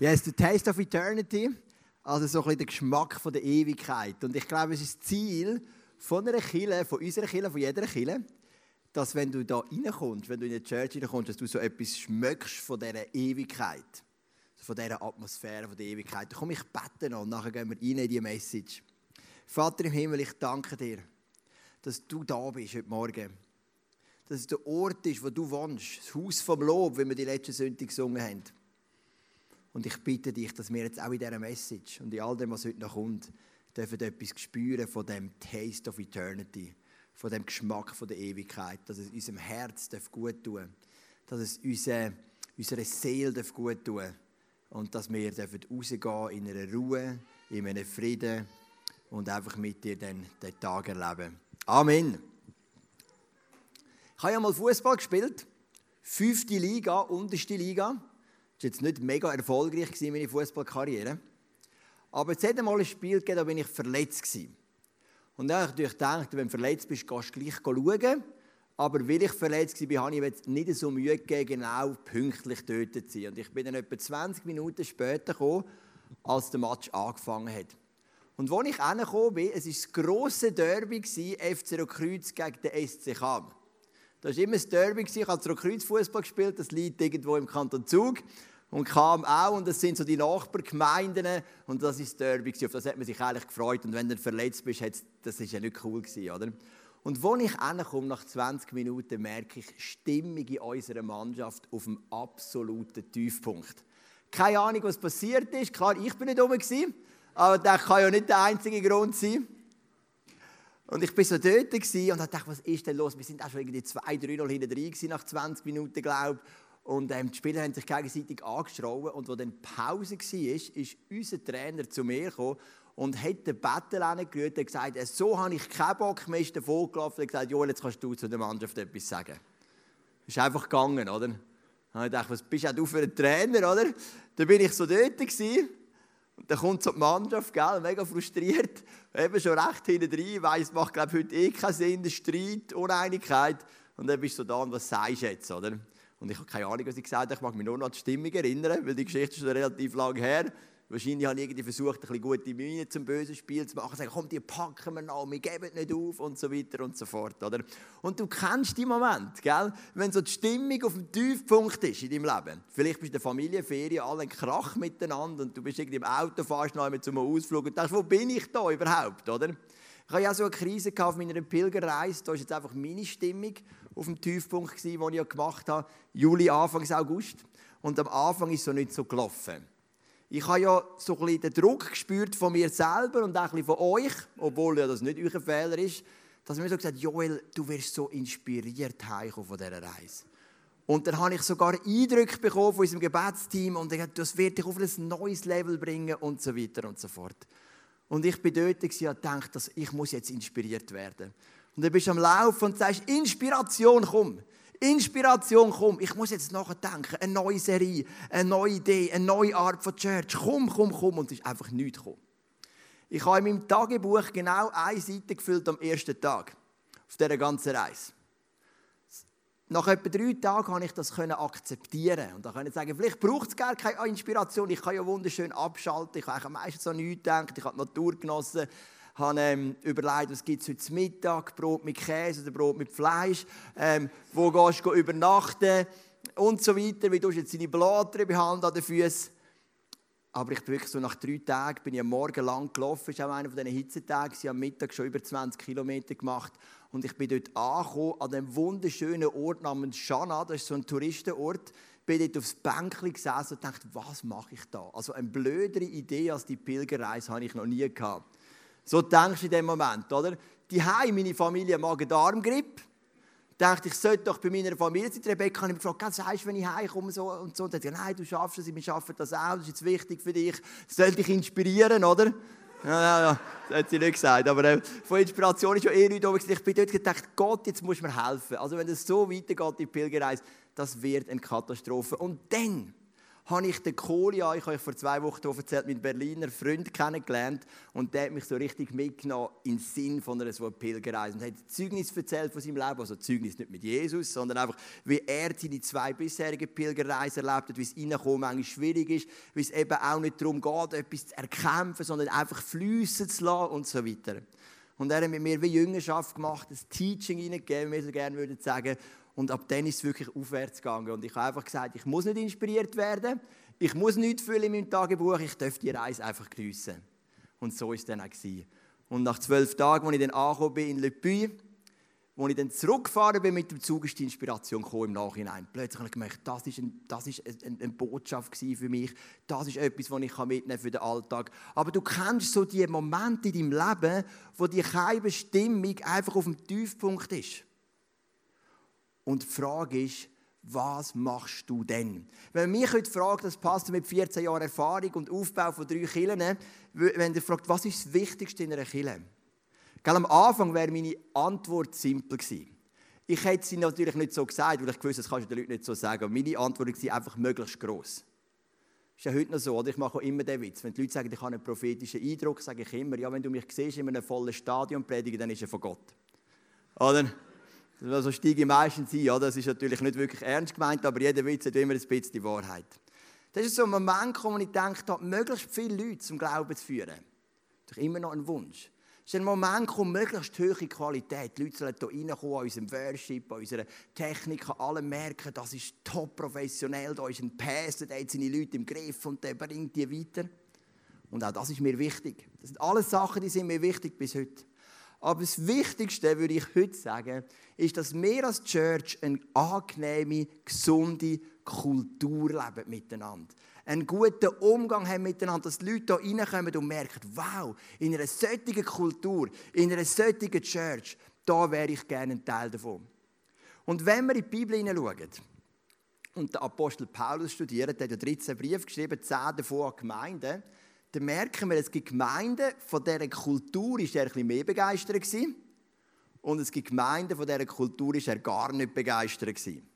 Ja, es ist der Taste of Eternity, also so ein bisschen der Geschmack von der Ewigkeit. Und ich glaube, es ist das Ziel von einer Kille, von unserer Kille, von jeder Kille, dass wenn du da reinkommst, wenn du in die Church reinkommst, dass du so etwas schmeckst von dieser Ewigkeit, von dieser Atmosphäre von der Ewigkeit. Da komme ich beten und nachher gehen wir rein in die Message. Vater im Himmel, ich danke dir, dass du da bist heute Morgen. Dass es der Ort ist, wo du wohnst, das Haus vom Lob, wie wir die letzte Sünde gesungen haben. Und ich bitte dich, dass wir jetzt auch in dieser Message und in all dem, was heute noch kommt, dürfen etwas spüren von dem Taste of Eternity, von dem Geschmack von der Ewigkeit, dass es unserem Herz gut tun dass es unsere, unserer Seele gut tun und dass wir rausgehen in einer Ruhe, in einem Frieden und einfach mit dir den, den Tag erleben. Amen. Ich habe ja mal Fußball gespielt, fünfte Liga, unterste Liga. War jetzt nicht mega erfolgreich, meine Fußballkarriere. Aber es hat einmal ein Spiel gegeben, da bin ich verletzt. Gewesen. Und dann habe ich natürlich gedacht, wenn du verletzt bist, gehst du gleich schauen. Aber weil ich verletzt war, habe ich jetzt nicht so Mühe gegeben, genau pünktlich dort zu sein. Und ich bin dann etwa 20 Minuten später gekommen, als der Match angefangen hat. Und als ich hergekommen bin, es war das grosse Derby, FC Kreuz gegen den SC Cham. Das war immer das Derby. Ich habe Kreuzfußball gespielt. Das liegt irgendwo im Kanton Zug. Und kam auch, und das sind so die Nachbargemeinden, und das ist das Derby. Auf das hat man sich eigentlich gefreut. Und wenn du verletzt bist, das ist ja nicht cool gewesen, oder? Und als ich komme, nach 20 Minuten, merke ich Stimmung in unserer Mannschaft auf dem absoluten Tiefpunkt. Keine Ahnung, was passiert ist. Klar, ich bin nicht oben aber das kann ja nicht der einzige Grund sein. Und ich war so dort und dachte, was ist denn los? Wir sind auch schon irgendwie 2-3-0 hinten drin nach 20 Minuten, glaube ich. Und ähm, die Spieler haben sich gegenseitig angeschrauben. Und als dann Pause war, ist unser Trainer zu mir gekommen und hat den Bettel angerührt und gesagt, äh, so habe ich keinen Bock mehr, ist davon gelaufen und gesagt, Joel, jetzt kannst du zu der Mannschaft etwas sagen. Ist einfach gegangen, oder? Und ich dachte, was bist du für ein Trainer, oder? Dann bin ich so dort gewesen, und dann kommt so die Mannschaft, gell, mega frustriert, eben schon recht hinten drin, weiss, macht glaube heute eh keinen Sinn, Streit, Uneinigkeit. Und dann bist du da und was sagst du jetzt, oder? Und ich habe keine Ahnung, was ich gesagt habe, ich mag mich nur noch an die Stimmung erinnern, weil die Geschichte ist schon relativ lange her. Wahrscheinlich habe ich irgendwie versucht, ein bisschen gute Miene zum bösen Spiel zu machen. Sagen, komm, die packen wir noch, wir geben nicht auf und so weiter und so fort. Oder? Und du kennst die Moment, gell? wenn so die Stimmung auf dem Tiefpunkt ist in deinem Leben. Vielleicht bist du in der Familienferien, alle ein Krach miteinander und du bist irgendwie im Auto, fährst noch einmal zum Ausflug und denkst, wo bin ich da überhaupt? Oder? Ich hatte ja so eine Krise auf meiner Pilgerreise. Da war jetzt einfach meine Stimmung auf dem Tiefpunkt, den ich gemacht habe. Juli, Anfang August. Und am Anfang ist es so nicht so gelaufen. Ich habe ja so ein bisschen den Druck gespürt von mir selber und auch ein bisschen von euch, obwohl ja das nicht euer Fehler ist, dass mir so gesagt Joel, du wirst so inspiriert heimkommen von dieser Reise. Und dann habe ich sogar Eindrücke bekommen von unserem Gebetsteam und ich das wird dich auf ein neues Level bringen und so weiter und so fort. Und ich bin dort und dachte, dass ich muss jetzt inspiriert werden. Und dann bist du am Laufen und sagst, Inspiration, komm. Inspiration, komm, ich muss jetzt nachdenken. Eine neue Serie, eine neue Idee, eine neue Art von Church. Komm, komm, komm. Und es ist einfach nichts gekommen. Ich habe in meinem Tagebuch genau eine Seite gefüllt am ersten Tag. Auf dieser ganzen Reise. Nach etwa drei Tagen konnte ich das akzeptieren. Und dann konnte ich sagen, vielleicht braucht es gar keine Inspiration. Ich kann ja wunderschön abschalten. Ich habe meistens an nichts gedacht. Ich habe die Natur genossen habe ähm, überlegt, was gibt es heute Mittag, Brot mit Käse oder Brot mit Fleisch, ähm, wo gehst du übernachten? Und so weiter, wie du jetzt deine Blätter behandeln an den Füßen. Aber ich bin wirklich so nach drei Tagen, bin ich am Morgen lang gelaufen, das war auch einer von diesen Hitzetagen, ich habe am Mittag schon über 20 Kilometer gemacht. Und ich bin dort angekommen, an dem wunderschönen Ort namens Shana, das ist so ein Touristenort, bin dort aufs Bänkchen gesessen und dachte, was mache ich da? Also eine blödere Idee als die Pilgerreise habe ich noch nie gehabt. So denkst du in dem Moment, oder? Die Heim, meine Familie Magen-Darm-Grippe. Dachte ich, sollte doch bei meiner Familie sein. Rebecca hat mich gefragt, was du, wenn ich heimkomme so und so? Und hat gesagt, nein, du schaffst es, wir schaffen das auch, das ist jetzt wichtig für dich. Das soll dich inspirieren, oder? Ja, ja, ja, das hat sie nicht gesagt. Aber äh, von Inspiration ist ja eh nicht da. Ich bin dort gedacht, Gott, jetzt muss mir helfen. Also wenn es so weitergeht, die Pilgerreise, das wird eine Katastrophe. Und dann habe ich den Kolia, ich habe euch vor zwei Wochen erzählt, mit Berliner Freund kennengelernt und der hat mich so richtig mitgenommen in den Sinn von einer so Pilgerreise und hat Zeugnis erzählt von seinem Leben, also Zeugnis nicht mit Jesus, sondern einfach, wie er seine zwei bisherigen Pilgerreisen erlebt hat, wie es reinkommen manchmal schwierig ist, wie es eben auch nicht darum geht, etwas zu erkämpfen, sondern einfach fließen zu lassen und so weiter. Und er hat mit mir wie Jüngerschaft gemacht, ein Teaching hineingegeben, wie wir so gerne würden sagen. Und ab dann ist es wirklich aufwärts gegangen. Und ich habe einfach gesagt, ich muss nicht inspiriert werden, ich muss nichts fühlen in meinem Tagebuch, ich darf die Reise einfach geniessen. Und so war es dann auch. Und nach zwölf Tagen, als ich dann angekommen bin in Le Puy, als ich dann zurückgefahren bin mit dem Zug, ist die Inspiration im Nachhinein. Plötzlich habe ich gemerkt, das ist, ein, ist eine, Botschaft für mich. Das ist etwas, was ich mitnehmen für den Alltag. Aber du kennst so die Momente in deinem Leben, wo die keine Stimmung einfach auf dem Tiefpunkt ist. Und die Frage ist, was machst du denn? Wenn man mich heute fragt, das passt mit 14 Jahren Erfahrung und Aufbau von drei Kirchen, wenn ihr fragt, was ist das Wichtigste in einer Kirche? am Anfang wäre meine Antwort simpel gewesen. Ich hätte sie natürlich nicht so gesagt, weil ich gewusst das kannst du den Leuten nicht so sagen. Aber meine Antwort war einfach möglichst gross. Ist ja heute noch so, oder? Ich mache auch immer den Witz. Wenn die Leute sagen, ich habe einen prophetischen Eindruck, sage ich immer, ja, wenn du mich siehst in einem vollen Stadion predigen, dann ist er von Gott. Oder? So steige ich meistens ein, oder? Das ist natürlich nicht wirklich ernst gemeint, aber jeder Witz hat immer ein bisschen die Wahrheit. Das ist so ein Moment, wo ich denke, möglichst viele Leute zum Glauben zu führen. Das ist immer noch ein Wunsch. Es ist ein Moment, wo möglichst hohe Qualität. Die Leute sollen hier reinkommen, an unserem Worship, an unserer Technik, alle merken, das ist top professionell, da ist ein Pastor, der hat seine Leute im Griff und der bringt die weiter. Und auch das ist mir wichtig. Das sind alles Sachen, die sind mir wichtig bis heute. Aber das Wichtigste, würde ich heute sagen, ist, dass wir als Church eine angenehme, gesunde Kultur leben miteinander einen guten Umgang haben miteinander, dass die Leute hier reinkommen und merken, wow, in einer solchen Kultur, in einer solchen Church, da wäre ich gerne ein Teil davon. Und wenn wir in die Bibel hineinschauen und der Apostel Paulus studiert, der hat 13 Briefe geschrieben, 10 davon an Gemeinden, dann merken wir, es gibt Gemeinden, von deren Kultur ist er bisschen mehr begeistert gewesen, und es gibt Gemeinden, von deren Kultur ist er gar nicht begeistert gewesen.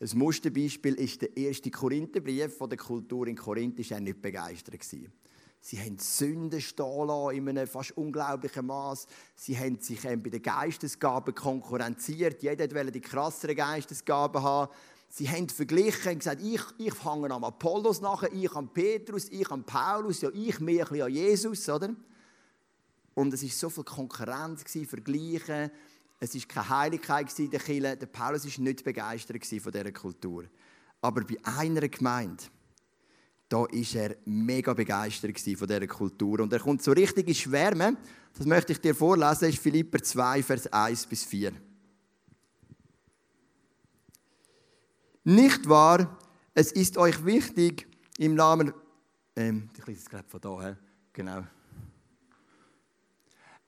Ein Musterbeispiel ist der erste Korintherbrief von der Kultur in Korinth, ist er nicht begeistert gewesen. Sie haben Sünden stehen in einem fast unglaublichen Maß. Sie haben sich bei den Geistesgaben konkurrenziert. Jeder wollte die krasseren Geistesgaben haben. Sie haben verglichen und gesagt, ich, ich fange am Apollos nachher, ich am Petrus, ich am Paulus, ja, ich mehr ein an Jesus, oder? Und es war so viel Konkurrenz, Vergleichen. Es war keine Heiligkeit in der Kirche. Der Paulus war nicht begeistert von dieser Kultur. Aber bei einer Gemeinde, da war er mega begeistert von dieser Kultur. Und er kommt so richtig in Schwärme. Das möchte ich dir vorlesen. Das ist Philipper 2, Vers 1 bis 4. Nicht wahr, es ist euch wichtig, im Namen. Ähm, ich lese es gerade von da, genau.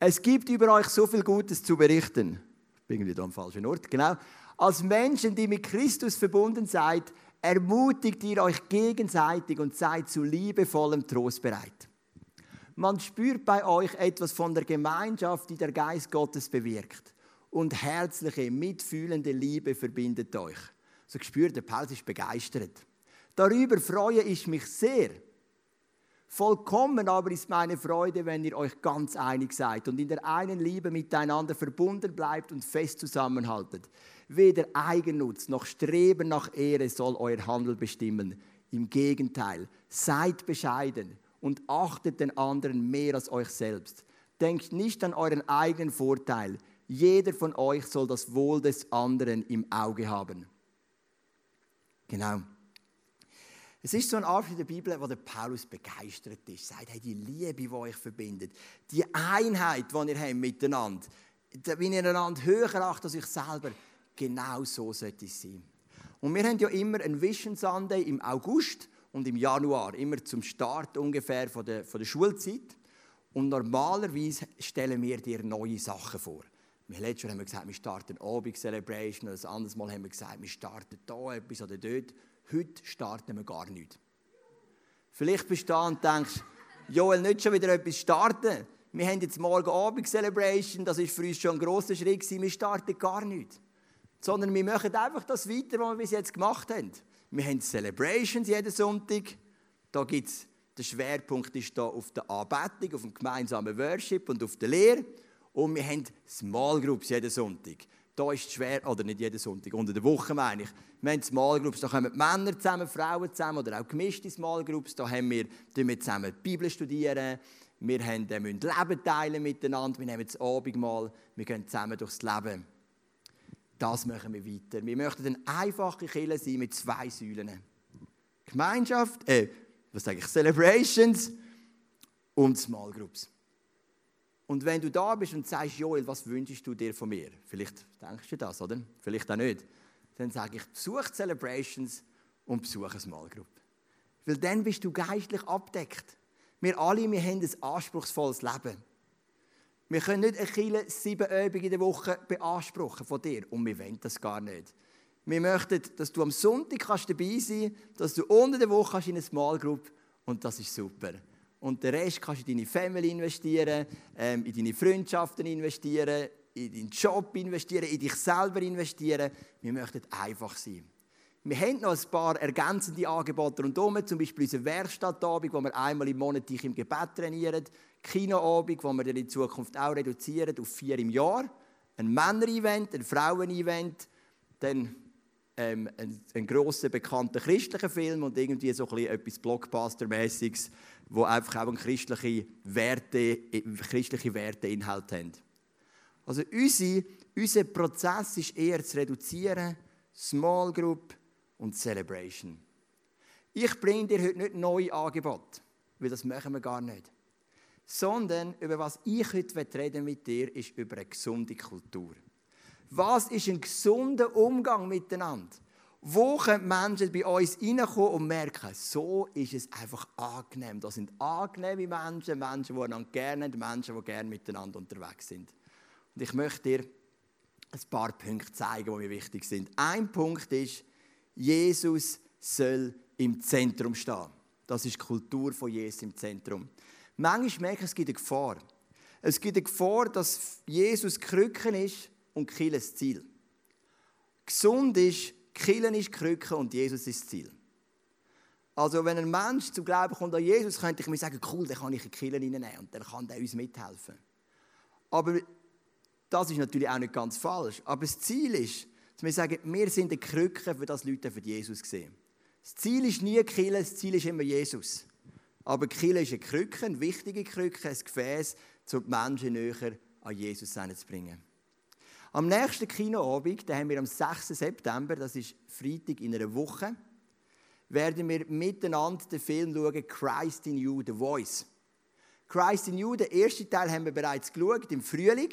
Es gibt über euch so viel Gutes zu berichten. Ich bin da am falschen Ort, genau. Als Menschen, die mit Christus verbunden seid, ermutigt ihr euch gegenseitig und seid zu liebevollem Trost bereit. Man spürt bei euch etwas von der Gemeinschaft, die der Geist Gottes bewirkt. Und herzliche, mitfühlende Liebe verbindet euch. So gespürt, der Paulus ist begeistert. Darüber freue ich mich sehr, Vollkommen aber ist meine Freude, wenn ihr euch ganz einig seid und in der einen Liebe miteinander verbunden bleibt und fest zusammenhaltet. Weder Eigennutz noch Streben nach Ehre soll euer Handel bestimmen. Im Gegenteil, seid bescheiden und achtet den anderen mehr als euch selbst. Denkt nicht an euren eigenen Vorteil. Jeder von euch soll das Wohl des anderen im Auge haben. Genau. Es ist so ein Art in der Bibel, wo der Paulus begeistert ist. Sagt, hey, die Liebe, die euch verbindet, die Einheit, die ihr habt miteinander, wenn ihr einander höher achtet als euch selber, genau so sollte es sein. Und wir haben ja immer einen Vision Sunday im August und im Januar, immer zum Start ungefähr von der, von der Schulzeit. Und normalerweise stellen wir dir neue Sachen vor. Wir Jahr haben wir gesagt, wir starten Abend Celebration, ein anderes Mal haben wir gesagt, wir starten da etwas oder dort. Heute starten wir gar nichts. Vielleicht bist du da und denkst, Joel, nicht schon wieder etwas starten. Wir haben jetzt morgen Abend Celebration, das ist für uns schon ein grosser Schritt wir starten gar nichts. Sondern wir machen einfach das weiter, was wir bis jetzt gemacht haben. Wir haben Celebrations jeden Sonntag. Da gibt's, der Schwerpunkt ist da auf der Anbetung, auf dem gemeinsamen Worship und auf der Lehre. Und wir haben Small Groups jeden Sonntag. Da ist es schwer, oder nicht jeden Sonntag, unter der Woche meine ich. Wir haben Small Groups, da kommen Männer zusammen, Frauen zusammen oder auch gemischte Small Groups. Da haben wir, wir zusammen die Bibel studieren, wir haben, äh, müssen Leben teilen miteinander, wir nehmen das Abendmahl, wir gehen zusammen durchs Leben. Das machen wir weiter. Wir möchten eine einfache Kirche sein mit zwei Säulen. Gemeinschaft, äh, was sage ich, Celebrations und Small Groups. Und wenn du da bist und sagst, Joel, was wünschst du dir von mir? Vielleicht denkst du das, oder? Vielleicht auch nicht. Dann sage ich, besuch Celebrations und besuch eine Small Group. Weil dann bist du geistlich abdeckt. Wir alle, wir haben ein anspruchsvolles Leben. Wir können nicht eine Kille sieben Übungen in der Woche beanspruchen von dir. Und wir wollen das gar nicht. Wir möchten, dass du am Sonntag dabei sein kannst, dass du unter der Woche in eine Small Group und das ist super. Und den Rest kannst du in deine Family investieren, ähm, in deine Freundschaften investieren, in deinen Job investieren, in dich selber investieren. Wir möchten einfach sein. Wir haben noch ein paar ergänzende Angebote rundherum, zum Beispiel unsere Werkstattabend, wo wir einmal im Monat dich im Gebet trainieren, Kinoabend, wo wir dann in Zukunft auch reduzieren auf vier im Jahr, ein Männer-Event, ein Frauen-Event, dann ähm, ein, ein grosser, bekannter christlicher Film und irgendwie so ein etwas Blockbuster-mäßiges, wo einfach auch christliche Werte, christliche Werteinhalte haben. Also unsere, unser Prozess ist eher zu reduzieren, Small Group und Celebration. Ich bringe dir heute nicht neue Angebote, weil das machen wir gar nicht. Sondern über was ich heute reden mit dir, ist über eine gesunde Kultur. Was ist ein gesunder Umgang miteinander? Wo können Menschen bei uns reinkommen und merken, so ist es einfach angenehm. Das sind angenehme Menschen, Menschen, die einander gerne haben, Menschen, die gerne miteinander unterwegs sind. Und ich möchte dir ein paar Punkte zeigen, die mir wichtig sind. Ein Punkt ist, Jesus soll im Zentrum stehen. Das ist die Kultur von Jesus im Zentrum. Manchmal merke ich, es gibt eine Gefahr. Es gibt eine Gefahr, dass Jesus Krücken ist und das Ziel. Gesund ist, Killen ist Krücke und Jesus ist das Ziel. Also wenn ein Mensch zum Glauben kommt an Jesus, könnte ich mir sagen, cool, dann kann ich in die reinnehmen und dann kann der uns mithelfen. Aber das ist natürlich auch nicht ganz falsch. Aber das Ziel ist, dass wir sagen, wir sind die Krücke, für das Leute für Jesus sehen. Das Ziel ist nie Kirche, das Ziel ist immer Jesus. Aber Kirche ist eine Krücke, eine wichtige Krücke, ein Gefäß, um die Menschen näher an Jesus zu bringen. Am nächsten Kinoabend, den haben wir am 6. September, das ist Freitag in einer Woche, werden wir miteinander den Film schauen, Christ in You, The Voice. Christ in You, den ersten Teil haben wir bereits geschaut, im Frühling.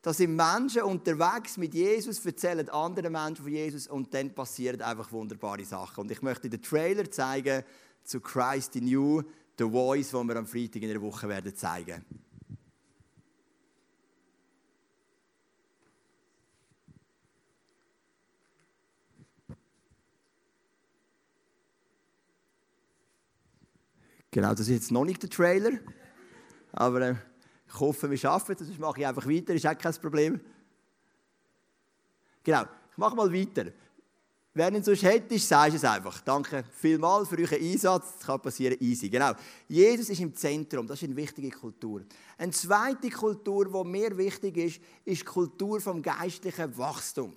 Da sind Menschen unterwegs mit Jesus, erzählen anderen Menschen von Jesus und dann passieren einfach wunderbare Sachen. Und ich möchte den Trailer zeigen zu Christ in You, The Voice, den wir am Freitag in einer Woche werden zeigen. Genau, das ist jetzt noch nicht der Trailer. Aber äh, ich hoffe, wir schaffen es. Sonst mache ich einfach weiter, ist auch kein Problem. Genau, ich mache mal weiter. Wer ihn sonst hätte, sagst es einfach. Danke vielmals für euren Einsatz. Das kann passieren, easy. Genau. Jesus ist im Zentrum. Das ist eine wichtige Kultur. Eine zweite Kultur, die mir wichtig ist, ist die Kultur vom geistlichen Wachstum.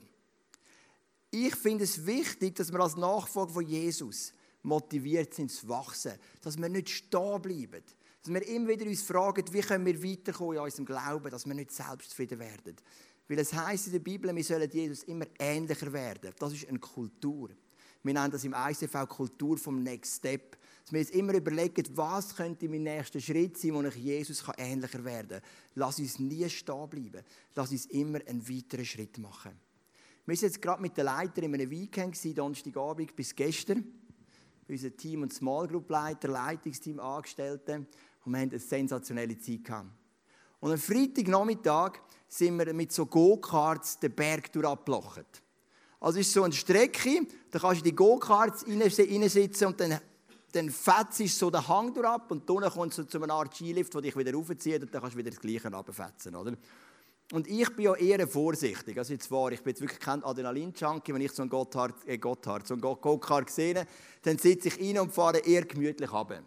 Ich finde es wichtig, dass wir als Nachfolger von Jesus motiviert sind zu wachsen. Dass wir nicht stehen bleiben. Dass wir immer wieder uns fragen, wie können wir weiterkommen in unserem Glauben, dass wir nicht selbstzufrieden werden. Weil es heißt in der Bibel, wir sollen Jesus immer ähnlicher werden. Das ist eine Kultur. Wir nennen das im ICV Kultur vom Next Step. Dass wir uns immer überlegen, was könnte mein nächster Schritt sein, wo ich Jesus ähnlicher werden kann. Lass uns nie stehen bleiben. Lass uns immer einen weiteren Schritt machen. Wir waren jetzt gerade mit den Leitern in einem Weekend, Donnerstagabend bis gestern unser Team und Small Group Leiter, Leitungsteam, Angestellte und wir haben eine sensationelle Zeit gehabt. Und am Freitagnachmittag sind wir mit so Go-Karts den Berg durchgeplocht. Also ist so eine Strecke, da kannst du in die Go-Karts reinsitzen und dann, dann fetzt so den Hang durch und dann kommst du zu einer Art Skilift, der dich wieder raufzieht und dann kannst du wieder das Gleiche runterfetzen, oder? Und ich bin ja eher vorsichtig. Also jetzt war, ich bin jetzt wirklich kein Adrenalin-Junkie. Wenn ich so einen Gotthard, äh Gotthard, so einen Go-Kart sehe, dann sitze ich rein und fahre eher gemütlich runter.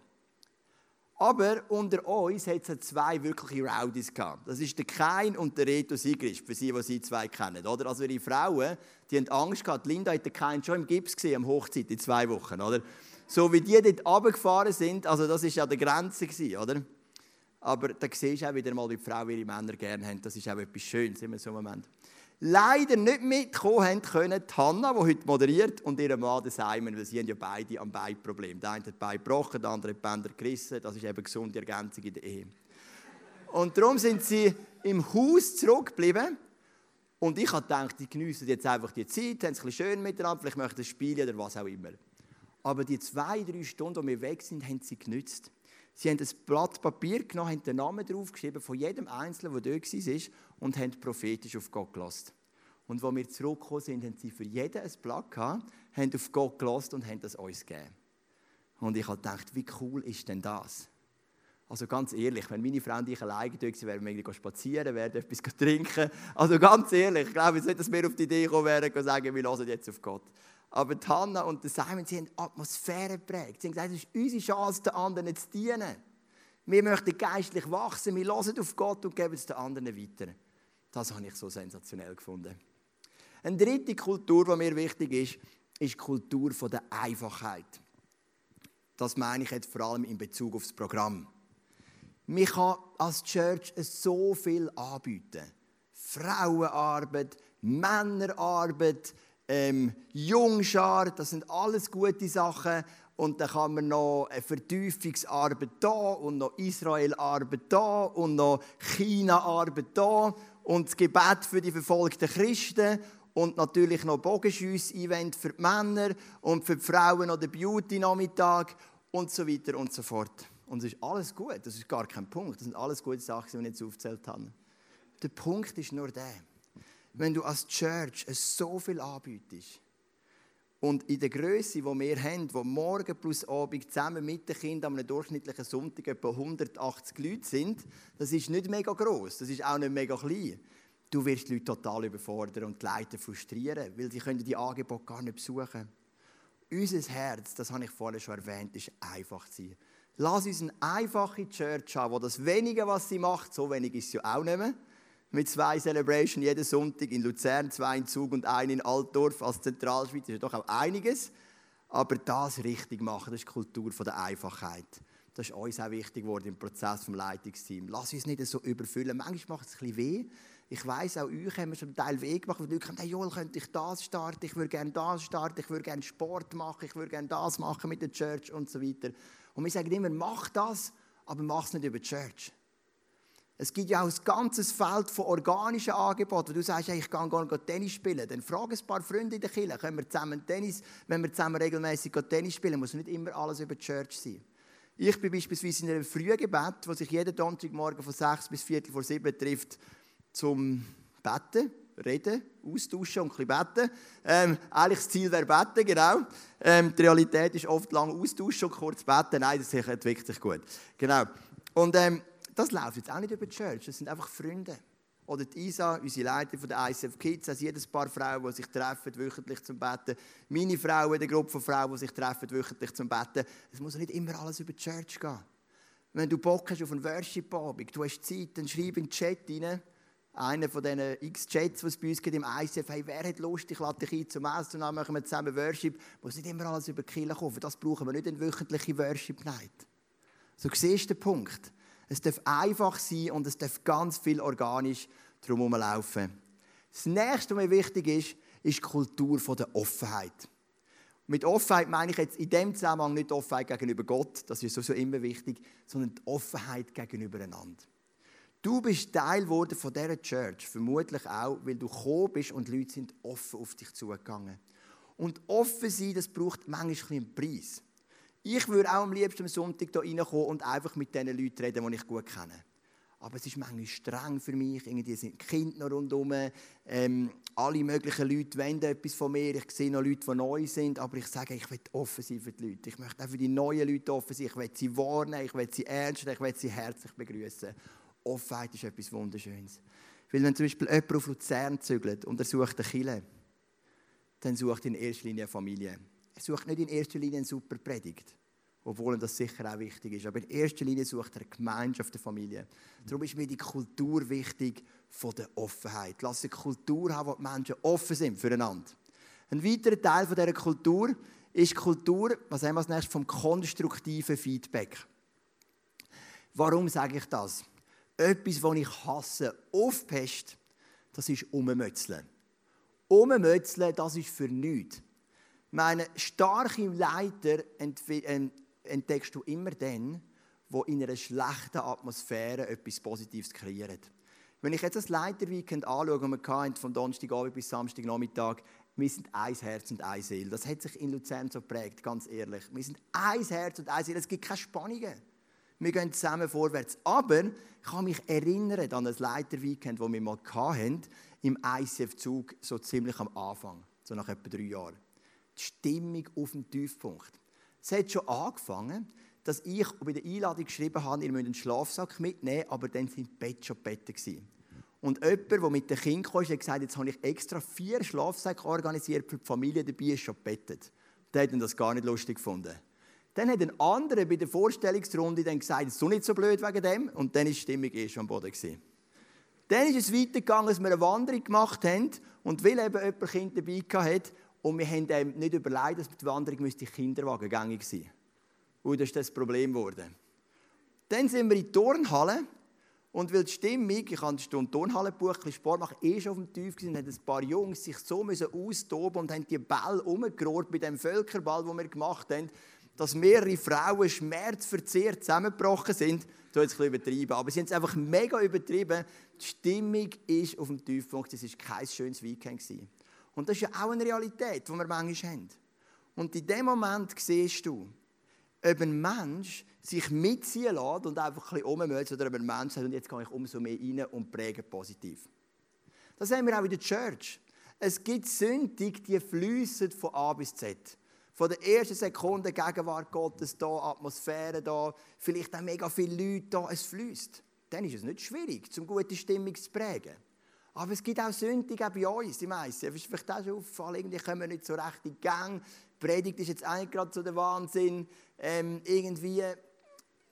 Aber unter uns hat es zwei wirkliche Rowdies gehabt. Das ist der Kain und der Reto Sigrist, für sie, die sie zwei kennen. Oder? Also ihre Frauen, die haben Angst gehabt. Linda hat den Kain schon im Gips gesehen, am Hochzeit, in zwei Wochen. Oder? So wie die dort runtergefahren sind, also das war ja der Grenze, gewesen, oder? Aber da siehst du auch wieder mal, wie die Frauen ihre Männer gerne haben. Das ist auch etwas Schönes in so Moment. Leider nicht mitkommen können die Hanna, die heute moderiert, und ihr Mann, Simon, weil sie haben ja beide am Beinproblem. Der eine hat Bein gebrochen, der andere hat Bänder gerissen. Das ist eben gesunde Ergänzung in der Ehe. Und darum sind sie im Haus zurückgeblieben. Und ich habe gedacht, die geniessen jetzt einfach die Zeit, haben es ein bisschen schön miteinander, vielleicht möchten sie spielen oder was auch immer. Aber die zwei, drei Stunden, die wir weg sind, haben sie genützt. Sie haben ein Blatt Papier genommen, haben den Namen draufgeschrieben von jedem Einzelnen, der dort war, und haben prophetisch auf Gott gelassen. Und als wir zurückgekommen sind, haben sie für jeden ein Blatt gehabt, haben auf Gott gelassen und haben das uns gegeben. Und ich habe gedacht, wie cool ist denn das? Also ganz ehrlich, wenn meine Frau und ich alleine dort wären, wären wir spazieren, wären etwas trinken. Also ganz ehrlich, ich glaube nicht, dass wir auf die Idee kommen wären, zu sagen, wir hören jetzt auf Gott. Aber die Hannah und der Simon, sie haben Atmosphäre geprägt. Sie haben gesagt, es ist unsere Chance, den anderen zu dienen. Wir möchten geistlich wachsen, wir hören auf Gott und geben es den anderen weiter. Das habe ich so sensationell gefunden. Eine dritte Kultur, die mir wichtig ist, ist die Kultur der Einfachheit. Das meine ich jetzt vor allem in Bezug auf das Programm. Man kann als Church so viel anbieten. Frauenarbeit, Männerarbeit, ähm, Jungschar, das sind alles gute Sachen. Und dann kann man noch eine Vertiefungsarbeit da und noch Israelarbeit da und noch China-Arbeit da und das Gebet für die verfolgten Christen und natürlich noch Bogenschüss-Event für die Männer und für die Frauen noch der Beauty-Nachmittag und so weiter und so fort. Und es ist alles gut, das ist gar kein Punkt. Das sind alles gute Sachen, die wir jetzt aufgezählt haben. Der Punkt ist nur der, wenn du als Church so viel anbietest und in der Größe, die wir haben, wo morgen plus Abend zusammen mit den Kindern an einem durchschnittlichen Sonntag etwa 180 Leute sind, das ist nicht mega groß, das ist auch nicht mega klein. Du wirst die Leute total überfordern und die Leiter frustrieren, weil sie können die Angebote gar nicht besuchen. Unser Herz, das habe ich vorhin schon erwähnt, ist einfach zu sein. Lass uns eine einfache Church haben, wo das Wenige, was sie macht, so wenig ist sie auch nicht mehr, mit zwei Celebrations jeden Sonntag in Luzern, zwei in Zug und einen in Altdorf als Zentralschweiz. Ist doch auch einiges. Aber das richtig machen, das ist die Kultur der Einfachheit. Das ist uns auch wichtig geworden im Prozess vom Leitungsteam. Lass uns nicht so überfüllen. Manchmal macht es ein bisschen weh. Ich weiß auch euch haben wir schon einen Teil Weg gemacht, die Leute sagen, hey Joel, könnte ich das starten, ich würde gerne das starten, ich würde gerne Sport machen, ich würde gerne das machen mit der Church und so weiter. Und wir sagen immer, mach das, aber mach es nicht über die Church. Es gibt ja auch ein ganzes Feld von organischen Angeboten. Wenn du sagst, hey, ich kann gar nicht Tennis spielen, dann frag ein paar Freunde in der Kirche, können wir zusammen Tennis, wenn wir zusammen regelmäßig Tennis spielen, muss nicht immer alles über die Church sein. Ich bin beispielsweise in einem frühen Gebet, wo sich jeden Donnerstagmorgen von 6 bis Viertel vor 7 trifft, zum Betten, Reden, Austauschen und ein bisschen beten. Ähm, eigentlich das Ziel wäre beten, genau. Ähm, die Realität ist oft lang austauschen und kurz beten. Nein, das entwickelt sich gut. Genau. Und ähm, das läuft jetzt auch nicht über die Church, das sind einfach Freunde. Oder die Isa, unsere Leiterin von der ICF Kids, also jedes Paar Frauen, die sich treffen, wöchentlich zum Betten. Meine Frauen, eine Gruppe von Frauen, die sich treffen, wöchentlich zum Betten. Es muss nicht immer alles über die Church gehen. Wenn du Bock hast auf einen Worship-Abend, du hast Zeit, dann schreib in den Chat rein. Einer von diesen X-Chats, die es bei uns gibt im ICF, hey, wer hat Lust, ich lade dich ein zum Essen und dann machen wir zusammen Worship. Muss nicht immer alles über die Kirche kommen, das brauchen wir nicht eine wöchentliche Worship-Night. So siehst du den Punkt. Es darf einfach sein und es darf ganz viel organisch drum laufen. Das nächste, was mir wichtig ist, ist die Kultur der Offenheit. Mit Offenheit meine ich jetzt in dem Zusammenhang nicht Offenheit gegenüber Gott, das ist sowieso immer wichtig, sondern die Offenheit gegenüber einander. Du bist Teil geworden von dieser Church, vermutlich auch, weil du gekommen bist und Leute sind offen auf dich zugegangen. Und offen sein, das braucht manchmal einen Preis. Ich würde auch am liebsten am Sonntag hier reinkommen und einfach mit den Leuten reden, die ich gut kenne. Aber es ist manchmal streng für mich. Irgendwie sind Kinder noch rundherum. Ähm, alle möglichen Leute wollen etwas von mir. Ich sehe noch Leute, die neu sind. Aber ich sage, ich will offen sein für die Leute. Ich möchte auch für die neuen Leute offen sein. Ich will sie warnen, ich will sie ernst ich will sie herzlich begrüßen. Offenheit ist etwas Wunderschönes. Weil wenn zum Beispiel jemand auf Luzern zügelt und er sucht eine Kille, dann sucht in erster Linie eine Familie. Sucht nicht in erster Linie eine super Predigt, obwohl das sicher auch wichtig ist. Aber in erster Linie sucht er Gemeinschaft der Familie. Darum ist mir die Kultur wichtig von der Offenheit. Lass eine Kultur haben, wo die Menschen offen sind füreinander. Ein weiterer Teil dieser Kultur ist die Kultur, was haben wir als nächstes, vom konstruktiven Feedback. Warum sage ich das? Etwas, was ich hasse, Pest, das ist Ummötzeln. Ummötzeln, das ist für nichts. Meine starke Leiter entdeckst du immer dann, wo in einer schlechten Atmosphäre etwas Positives kreiert. Wenn ich jetzt das Leiterweekend anschaue, das wir hatten, von Donnerstagabend bis Samstagnachmittag, wir sind ein Herz und eine Seele. Das hat sich in Luzern so geprägt, ganz ehrlich. Wir sind ein Herz und eine Seele. Es gibt keine Spannungen. Wir gehen zusammen vorwärts. Aber ich kann mich erinnern an ein Leiterweekend, das wir mal hatten, im ICF-Zug, so ziemlich am Anfang, so nach etwa drei Jahren. Die Stimmung auf dem Tiefpunkt. Es hat schon angefangen, dass ich bei der Einladung geschrieben habe, ihr müsst einen Schlafsack mitnehmen, aber dann sind die Betten schon Betten gewesen. Und jemand, der mit dem Kind kam, hat gesagt, jetzt habe ich extra vier Schlafsäcke organisiert für die Familie, dabei ist schon bettet. Der hat das gar nicht lustig gefunden. Dann hat ein anderer bei der Vorstellungsrunde dann gesagt, es ist nicht so blöd wegen dem. Und dann war die Stimmung eh schon am Boden. Gewesen. Dann ist es weitergegangen, dass wir eine Wanderung gemacht haben. Und weil eben jemand Kind dabei hatte, und wir haben ihm nicht überlegt, dass die Wanderung müsste Kinderwagen gängig sein. Und das ist das Problem geworden. Dann sind wir in die Turnhalle und weil die Stimmung, ich habe eine Stunde Turnhalle gebucht, Sport machen, eh schon auf dem Tief gewesen, haben ein paar Jungs sich so müssen austoben und haben die Bälle umgerührt bei dem Völkerball, den wir gemacht haben, dass mehrere Frauen schmerzverzehrt zusammengebrochen sind. Das ist ein übertrieben, aber sie haben es einfach mega übertrieben. Die Stimmung ist auf dem Tiefpunkt, es war kein schönes Weekend. Gewesen. Und das ist ja auch eine Realität, die wir manchmal haben. Und in dem Moment siehst du, ob ein Mensch sich mitziehen lässt und einfach ein bisschen rummögt, oder ob ein Mensch sagt, und jetzt gehe ich umso mehr rein und präge positiv. Das haben wir auch in der Church. Es gibt Sündig, die fließen von A bis Z. Von der ersten Sekunde Gegenwart Gottes da, Atmosphäre da, vielleicht auch mega viele Leute da, es fließt. Dann ist es nicht schwierig, zum gute Stimmung zu prägen. Aber es gibt auch Sündig auch bei uns, die meisten. Es ist vielleicht auch schon auffallen, irgendwie kommen wir nicht so recht in Gang. Die Predigt ist jetzt eigentlich gerade so der Wahnsinn. Ähm, irgendwie